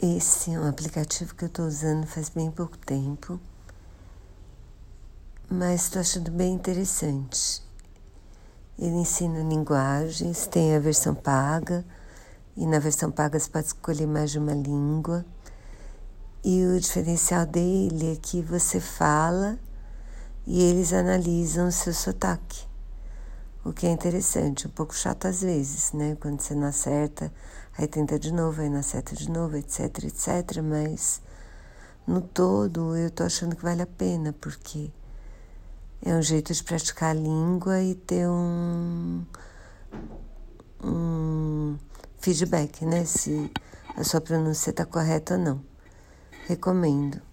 Esse é um aplicativo que eu estou usando faz bem pouco tempo, mas estou achando bem interessante. Ele ensina linguagens, tem a versão paga, e na versão paga você pode escolher mais de uma língua. E o diferencial dele é que você fala e eles analisam o seu sotaque. O que é interessante, um pouco chato às vezes, né? Quando você não acerta, aí tenta de novo, aí não acerta de novo, etc, etc. Mas no todo eu tô achando que vale a pena, porque é um jeito de praticar a língua e ter um, um feedback, né? Se a sua pronúncia está correta ou não. Recomendo.